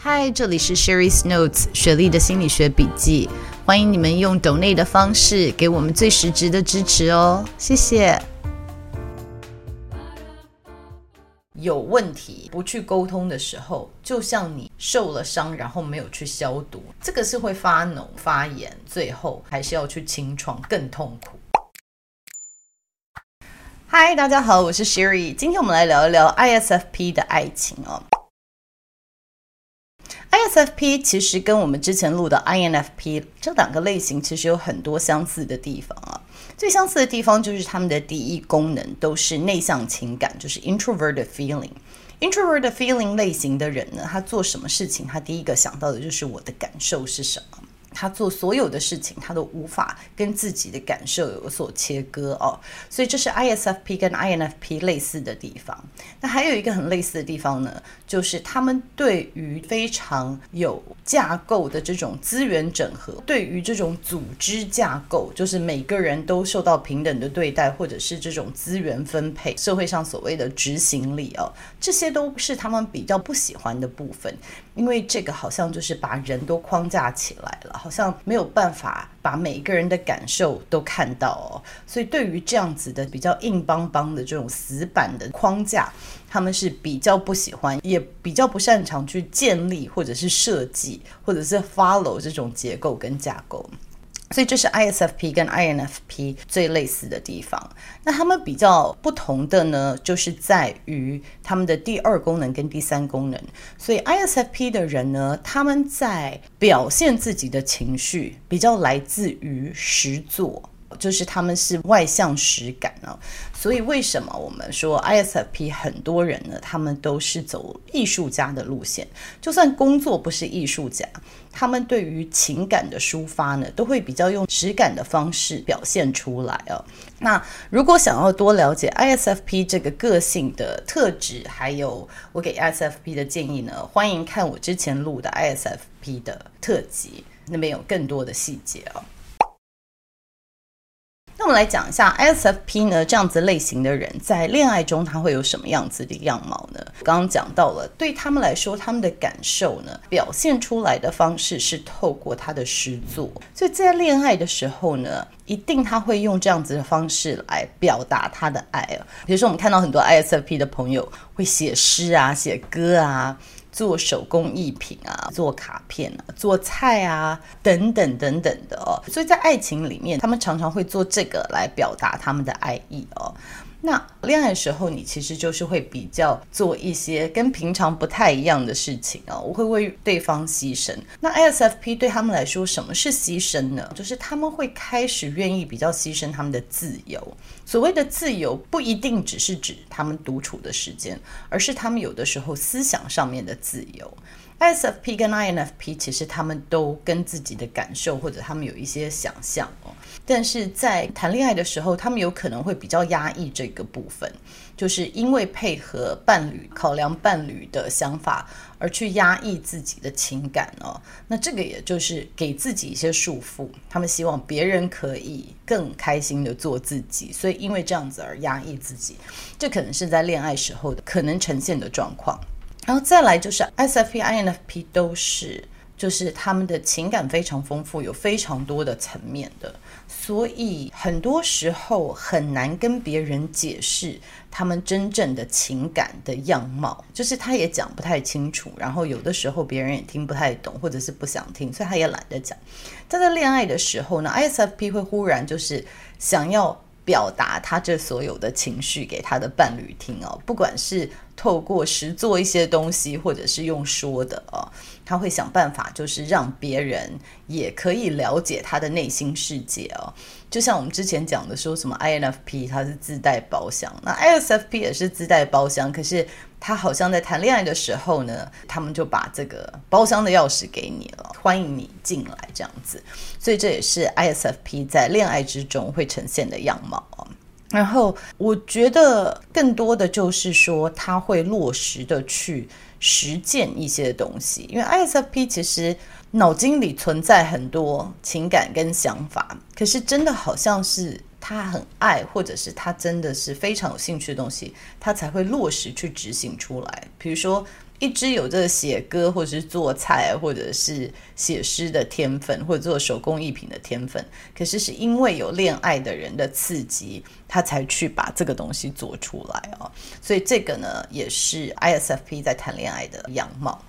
嗨，这里是 Sherry's Notes 雪莉的心理学笔记。欢迎你们用 donate 的方式给我们最实质的支持哦，谢谢。有问题不去沟通的时候，就像你受了伤，然后没有去消毒，这个是会发脓、发炎，最后还是要去清创，更痛苦。嗨，大家好，我是 Sherry，今天我们来聊一聊 ISFP 的爱情哦。ISFP 其实跟我们之前录的 INFP 这两个类型其实有很多相似的地方啊。最相似的地方就是他们的第一功能都是内向情感，就是 introverted feeling。introverted feeling 类型的人呢，他做什么事情，他第一个想到的就是我的感受是什么。他做所有的事情，他都无法跟自己的感受有所切割哦，所以这是 ISFP 跟 INFP 类似的地方。那还有一个很类似的地方呢，就是他们对于非常有架构的这种资源整合，对于这种组织架构，就是每个人都受到平等的对待，或者是这种资源分配，社会上所谓的执行力哦，这些都是他们比较不喜欢的部分，因为这个好像就是把人都框架起来了。好像没有办法把每一个人的感受都看到哦，所以对于这样子的比较硬邦邦的这种死板的框架，他们是比较不喜欢，也比较不擅长去建立或者是设计或者是 follow 这种结构跟架构。所以这是 ISFP 跟 INFP 最类似的地方。那他们比较不同的呢，就是在于他们的第二功能跟第三功能。所以 ISFP 的人呢，他们在表现自己的情绪比较来自于实作。就是他们是外向实感啊，所以为什么我们说 ISFP 很多人呢？他们都是走艺术家的路线，就算工作不是艺术家，他们对于情感的抒发呢，都会比较用实感的方式表现出来啊。那如果想要多了解 ISFP 这个个性的特质，还有我给 ISFP 的建议呢，欢迎看我之前录的 ISFP 的特辑，那边有更多的细节啊。我们来讲一下 ISFP 呢，这样子类型的人在恋爱中他会有什么样子的样貌呢？刚刚讲到了，对他们来说，他们的感受呢，表现出来的方式是透过他的诗作，所以在恋爱的时候呢，一定他会用这样子的方式来表达他的爱啊。比如说，我们看到很多 ISFP 的朋友会写诗啊，写歌啊。做手工艺品啊，做卡片啊，做菜啊，等等等等的哦。所以在爱情里面，他们常常会做这个来表达他们的爱意哦。那恋爱时候，你其实就是会比较做一些跟平常不太一样的事情啊、哦。我会为对方牺牲。那 ISFP 对他们来说，什么是牺牲呢？就是他们会开始愿意比较牺牲他们的自由。所谓的自由，不一定只是指他们独处的时间，而是他们有的时候思想上面的自由。ISFP 跟 INFP 其实他们都跟自己的感受或者他们有一些想象哦，但是在谈恋爱的时候，他们有可能会比较压抑这个部分，就是因为配合伴侣、考量伴侣的想法而去压抑自己的情感哦。那这个也就是给自己一些束缚，他们希望别人可以更开心的做自己，所以因为这样子而压抑自己，这可能是在恋爱时候的可能呈现的状况。然后再来就是 S F P、INFP 都是，就是他们的情感非常丰富，有非常多的层面的，所以很多时候很难跟别人解释他们真正的情感的样貌，就是他也讲不太清楚，然后有的时候别人也听不太懂，或者是不想听，所以他也懒得讲。但在恋爱的时候呢，ISFP 会忽然就是想要。表达他这所有的情绪给他的伴侣听哦，不管是透过实做一些东西，或者是用说的哦，他会想办法，就是让别人也可以了解他的内心世界哦。就像我们之前讲的，说什么 INFP 他是自带包厢，那 ISFP 也是自带包厢，可是他好像在谈恋爱的时候呢，他们就把这个包厢的钥匙给你了，欢迎你进来这样子，所以这也是 ISFP 在恋爱之中会呈现的样貌。然后我觉得更多的就是说，他会落实的去实践一些东西，因为 ISFP 其实。脑筋里存在很多情感跟想法，可是真的好像是他很爱，或者是他真的是非常有兴趣的东西，他才会落实去执行出来。比如说，一直有这个写歌，或者是做菜，或者是写诗的天分，或者做手工艺品的天分，可是是因为有恋爱的人的刺激，他才去把这个东西做出来啊。所以这个呢，也是 ISFP 在谈恋爱的样貌。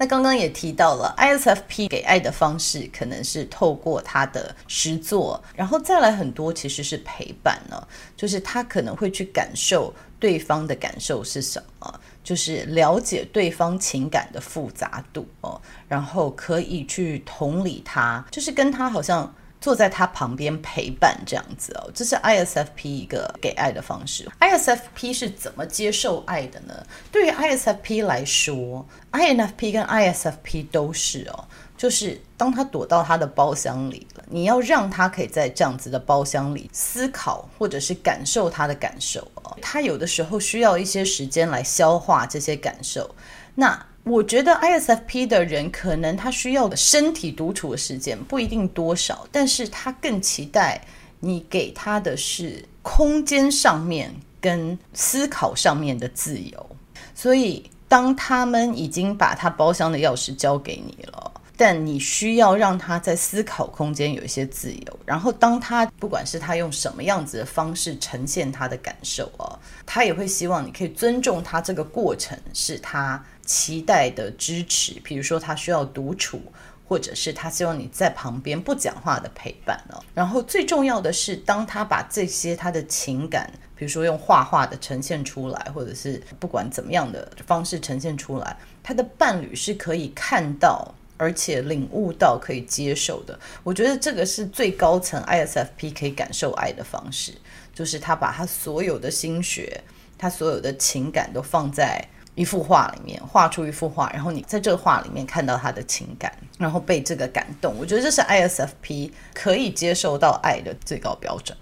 那刚刚也提到了，ISFP 给爱的方式可能是透过他的诗作，然后再来很多其实是陪伴呢，就是他可能会去感受对方的感受是什么，就是了解对方情感的复杂度哦，然后可以去同理他，就是跟他好像。坐在他旁边陪伴这样子哦，这是 ISFP 一个给爱的方式。ISFP 是怎么接受爱的呢？对于 ISFP 来说，INFP 跟 ISFP 都是哦，就是当他躲到他的包厢里了，你要让他可以在这样子的包厢里思考，或者是感受他的感受哦。他有的时候需要一些时间来消化这些感受。那我觉得 ISFP 的人可能他需要的身体独处的时间不一定多少，但是他更期待你给他的是空间上面跟思考上面的自由。所以当他们已经把他包厢的钥匙交给你了，但你需要让他在思考空间有一些自由。然后当他不管是他用什么样子的方式呈现他的感受啊，他也会希望你可以尊重他这个过程，是他。期待的支持，比如说他需要独处，或者是他希望你在旁边不讲话的陪伴哦。然后最重要的是，当他把这些他的情感，比如说用画画的呈现出来，或者是不管怎么样的方式呈现出来，他的伴侣是可以看到，而且领悟到，可以接受的。我觉得这个是最高层 ISFP 可以感受爱的方式，就是他把他所有的心血，他所有的情感都放在。一幅画里面画出一幅画，然后你在这画里面看到他的情感，然后被这个感动。我觉得这是 ISFP 可以接受到爱的最高标准。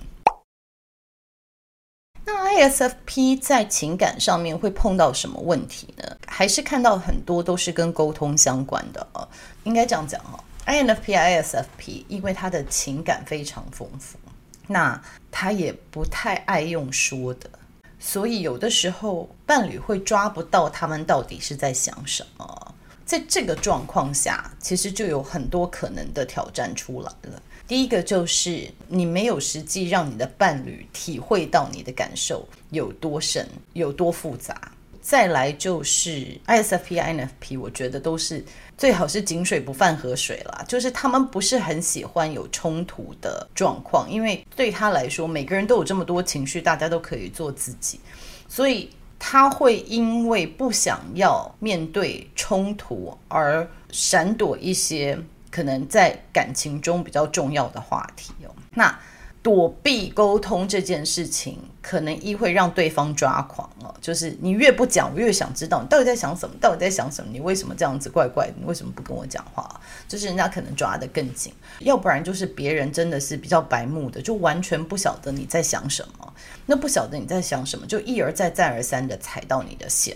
那 ISFP 在情感上面会碰到什么问题呢？还是看到很多都是跟沟通相关的哦。应该这样讲哦，INFP、ISFP 因为他的情感非常丰富，那他也不太爱用说的。所以有的时候伴侣会抓不到他们到底是在想什么，在这个状况下，其实就有很多可能的挑战出来了。第一个就是你没有实际让你的伴侣体会到你的感受有多深、有多复杂。再来就是 ISFP、INFP，我觉得都是最好是井水不犯河水啦，就是他们不是很喜欢有冲突的状况，因为对他来说，每个人都有这么多情绪，大家都可以做自己，所以他会因为不想要面对冲突而闪躲一些可能在感情中比较重要的话题哦。那躲避沟通这件事情，可能一会让对方抓狂哦。就是你越不讲，我越想知道你到底在想什么，到底在想什么？你为什么这样子怪怪的？你为什么不跟我讲话？就是人家可能抓得更紧，要不然就是别人真的是比较白目的，就完全不晓得你在想什么。那不晓得你在想什么，就一而再再而三的踩到你的线。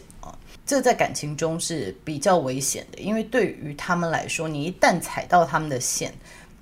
这在感情中是比较危险的，因为对于他们来说，你一旦踩到他们的线，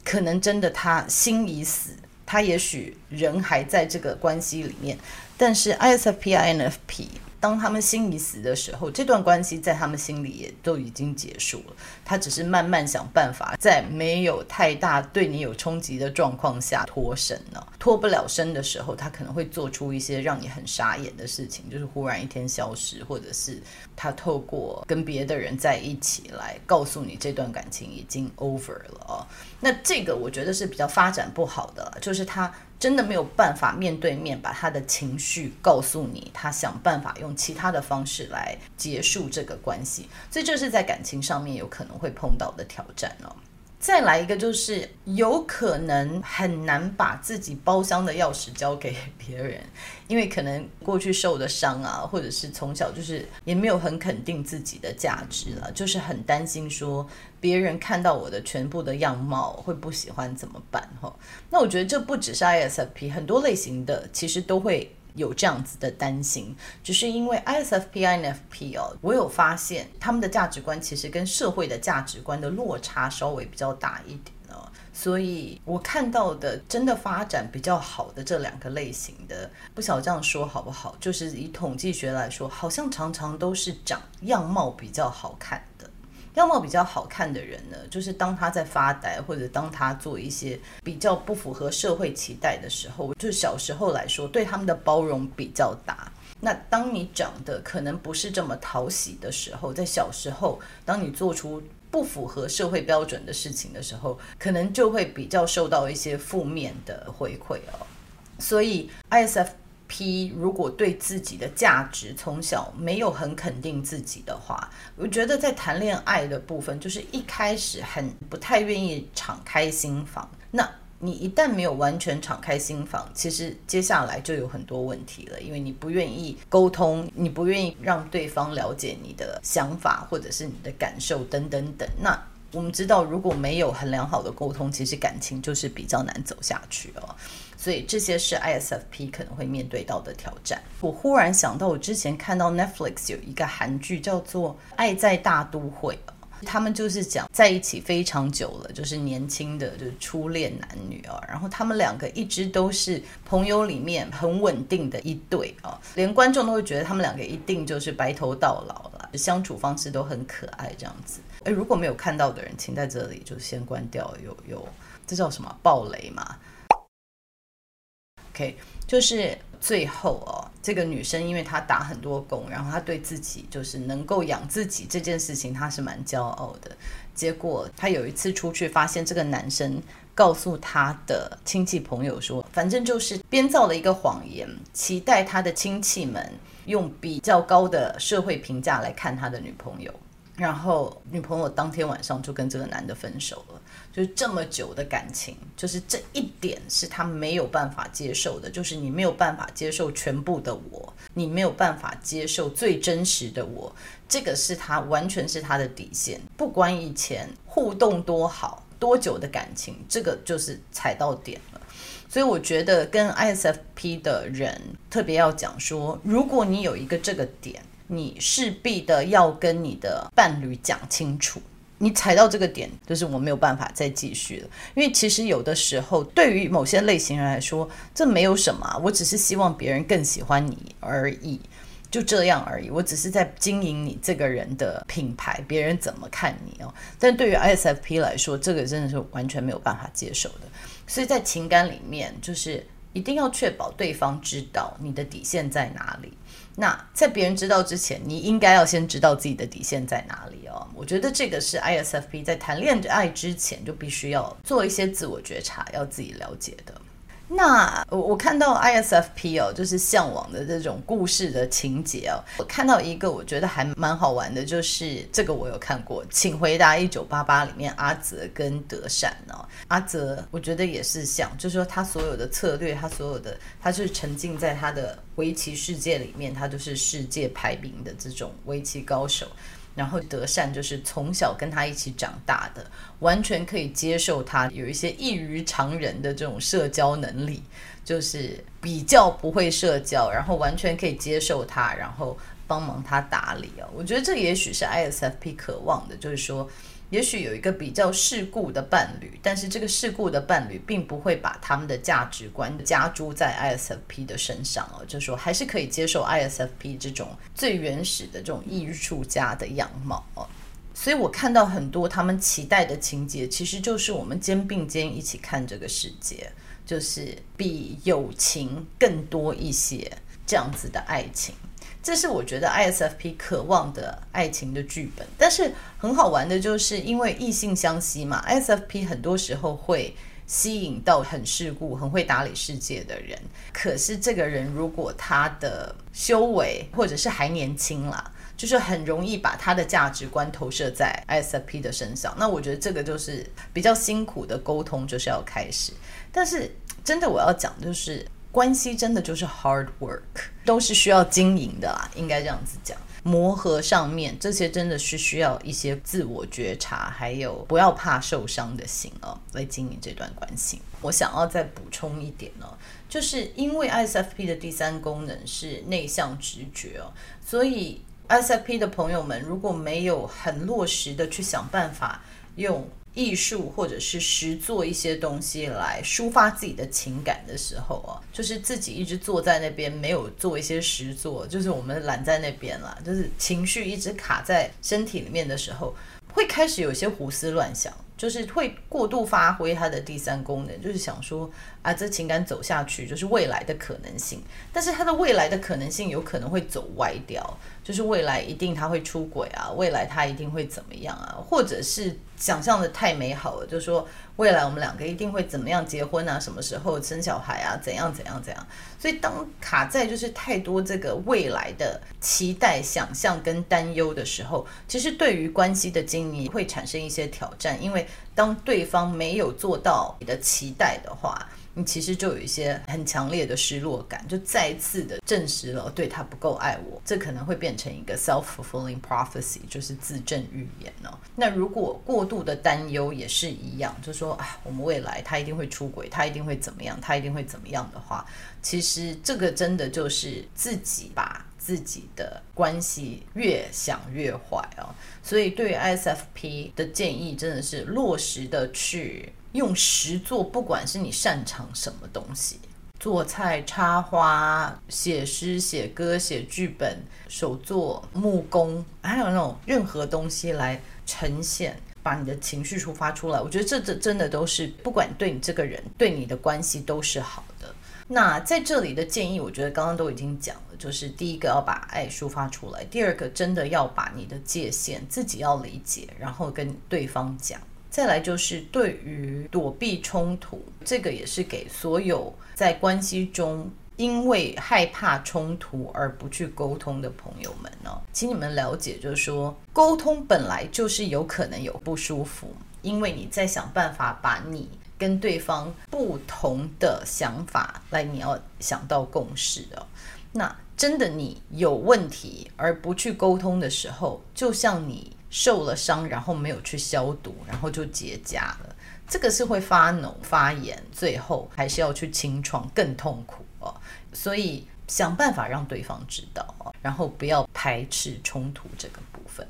可能真的他心已死。他也许人还在这个关系里面，但是 ISFP、INFP 当他们心已死的时候，这段关系在他们心里也都已经结束了。他只是慢慢想办法，在没有太大对你有冲击的状况下脱身呢。脱不了身的时候，他可能会做出一些让你很傻眼的事情，就是忽然一天消失，或者是他透过跟别的人在一起来告诉你这段感情已经 over 了哦。那这个我觉得是比较发展不好的，就是他。真的没有办法面对面把他的情绪告诉你，他想办法用其他的方式来结束这个关系，所以这是在感情上面有可能会碰到的挑战哦。再来一个就是有可能很难把自己包厢的钥匙交给别人，因为可能过去受的伤啊，或者是从小就是也没有很肯定自己的价值了，就是很担心说别人看到我的全部的样貌会不喜欢怎么办？哈，那我觉得这不只是 ISFP，很多类型的其实都会。有这样子的担心，只是因为 ISFP、INFP 哦，我有发现他们的价值观其实跟社会的价值观的落差稍微比较大一点哦，所以我看到的真的发展比较好的这两个类型的，不晓得这样说好不好？就是以统计学来说，好像常常都是长样貌比较好看。样貌比较好看的人呢，就是当他在发呆，或者当他做一些比较不符合社会期待的时候，就小时候来说，对他们的包容比较大。那当你长得可能不是这么讨喜的时候，在小时候，当你做出不符合社会标准的事情的时候，可能就会比较受到一些负面的回馈哦。所以 ISF。P 如果对自己的价值从小没有很肯定自己的话，我觉得在谈恋爱的部分，就是一开始很不太愿意敞开心房。那你一旦没有完全敞开心房，其实接下来就有很多问题了，因为你不愿意沟通，你不愿意让对方了解你的想法或者是你的感受等等等。那我们知道，如果没有很良好的沟通，其实感情就是比较难走下去哦。所以这些是 ISFP 可能会面对到的挑战。我忽然想到，我之前看到 Netflix 有一个韩剧叫做《爱在大都会》，他们就是讲在一起非常久了，就是年轻的就是初恋男女啊。然后他们两个一直都是朋友里面很稳定的一对啊，连观众都会觉得他们两个一定就是白头到老了，相处方式都很可爱这样子。诶，如果没有看到的人，请在这里就先关掉，有有这叫什么暴雷嘛？OK，就是最后哦，这个女生因为她打很多工，然后她对自己就是能够养自己这件事情，她是蛮骄傲的。结果她有一次出去，发现这个男生告诉她的亲戚朋友说，反正就是编造了一个谎言，期待他的亲戚们用比较高的社会评价来看他的女朋友。然后女朋友当天晚上就跟这个男的分手了，就是这么久的感情，就是这一点是他没有办法接受的，就是你没有办法接受全部的我，你没有办法接受最真实的我，这个是他完全是他的底线，不管以前互动多好，多久的感情，这个就是踩到点了。所以我觉得跟 ISFP 的人特别要讲说，如果你有一个这个点。你势必的要跟你的伴侣讲清楚，你踩到这个点，就是我没有办法再继续了。因为其实有的时候，对于某些类型人来说，这没有什么，我只是希望别人更喜欢你而已，就这样而已。我只是在经营你这个人的品牌，别人怎么看你哦。但对于 ISFP 来说，这个真的是完全没有办法接受的。所以在情感里面，就是一定要确保对方知道你的底线在哪里。那在别人知道之前，你应该要先知道自己的底线在哪里哦。我觉得这个是 ISFP 在谈恋爱之前就必须要做一些自我觉察，要自己了解的。那我我看到 ISFP 哦，就是向往的这种故事的情节哦。我看到一个我觉得还蛮好玩的，就是这个我有看过，请回答一九八八里面阿泽跟德善哦。阿泽我觉得也是像，就是说他所有的策略，他所有的，他是沉浸在他的围棋世界里面，他就是世界排名的这种围棋高手。然后德善就是从小跟他一起长大的，完全可以接受他有一些异于常人的这种社交能力，就是比较不会社交，然后完全可以接受他，然后帮忙他打理哦。我觉得这也许是 ISFP 渴望的，就是说。也许有一个比较世故的伴侣，但是这个世故的伴侣并不会把他们的价值观加诸在 ISFP 的身上哦，就说还是可以接受 ISFP 这种最原始的这种艺术家的样貌哦。所以我看到很多他们期待的情节，其实就是我们肩并肩一起看这个世界，就是比友情更多一些这样子的爱情。这是我觉得 ISFP 渴望的爱情的剧本，但是很好玩的就是因为异性相吸嘛，ISFP 很多时候会吸引到很世故、很会打理世界的人。可是这个人如果他的修为或者是还年轻啦，就是很容易把他的价值观投射在 ISFP 的身上。那我觉得这个就是比较辛苦的沟通，就是要开始。但是真的我要讲就是。关系真的就是 hard work，都是需要经营的啦，应该这样子讲。磨合上面这些真的是需要一些自我觉察，还有不要怕受伤的心哦，来经营这段关系。我想要再补充一点哦，就是因为 ISFP 的第三功能是内向直觉哦，所以 ISFP 的朋友们如果没有很落实的去想办法用。艺术或者是实做一些东西来抒发自己的情感的时候啊，就是自己一直坐在那边没有做一些实作，就是我们懒在那边了，就是情绪一直卡在身体里面的时候，会开始有些胡思乱想，就是会过度发挥它的第三功能，就是想说啊，这情感走下去就是未来的可能性，但是它的未来的可能性有可能会走歪掉。就是未来一定他会出轨啊，未来他一定会怎么样啊，或者是想象的太美好了，就说未来我们两个一定会怎么样结婚啊，什么时候生小孩啊，怎样怎样怎样。所以当卡在就是太多这个未来的期待、想象跟担忧的时候，其实对于关系的经营会产生一些挑战，因为当对方没有做到你的期待的话。你其实就有一些很强烈的失落感，就再次的证实了对他不够爱我，这可能会变成一个 self-fulfilling prophecy，就是自证预言哦。那如果过度的担忧也是一样，就说啊，我们未来他一定会出轨，他一定会怎么样，他一定会怎么样的话，其实这个真的就是自己把自己的关系越想越坏哦。所以对于 ISFP 的建议，真的是落实的去。用实作，不管是你擅长什么东西，做菜、插花、写诗、写歌、写剧本、手作、木工，还有那种任何东西来呈现，把你的情绪抒发出来。我觉得这这真的都是，不管对你这个人，对你的关系都是好的。那在这里的建议，我觉得刚刚都已经讲了，就是第一个要把爱抒发出来，第二个真的要把你的界限自己要理解，然后跟对方讲。再来就是对于躲避冲突，这个也是给所有在关系中因为害怕冲突而不去沟通的朋友们呢，请你们了解，就是说沟通本来就是有可能有不舒服，因为你在想办法把你跟对方不同的想法来，你要想到共识哦。那真的你有问题而不去沟通的时候，就像你。受了伤，然后没有去消毒，然后就结痂了。这个是会发脓、发炎，最后还是要去清创，更痛苦哦。所以想办法让对方知道哦，然后不要排斥冲突这个部分。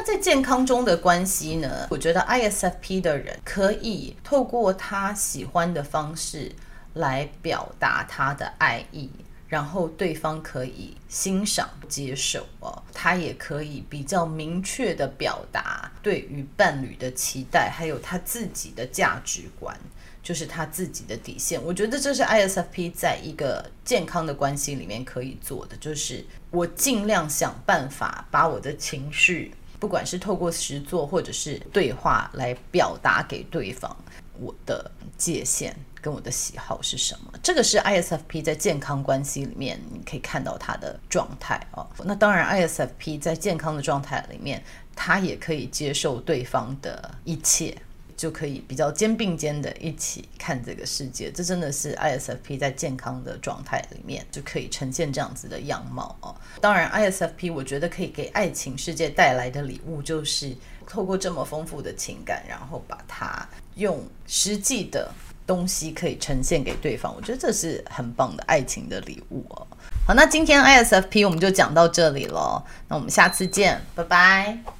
那在健康中的关系呢？我觉得 ISFP 的人可以透过他喜欢的方式来表达他的爱意。然后对方可以欣赏、接受哦，他也可以比较明确地表达对于伴侣的期待，还有他自己的价值观，就是他自己的底线。我觉得这是 ISFP 在一个健康的关系里面可以做的，就是我尽量想办法把我的情绪，不管是透过实作或者是对话来表达给对方，我的界限。跟我的喜好是什么？这个是 ISFP 在健康关系里面你可以看到他的状态哦。那当然，ISFP 在健康的状态里面，他也可以接受对方的一切，就可以比较肩并肩的一起看这个世界。这真的是 ISFP 在健康的状态里面就可以呈现这样子的样貌哦。当然，ISFP 我觉得可以给爱情世界带来的礼物，就是透过这么丰富的情感，然后把它用实际的。东西可以呈现给对方，我觉得这是很棒的爱情的礼物哦。好，那今天 ISFP 我们就讲到这里了，那我们下次见，拜拜。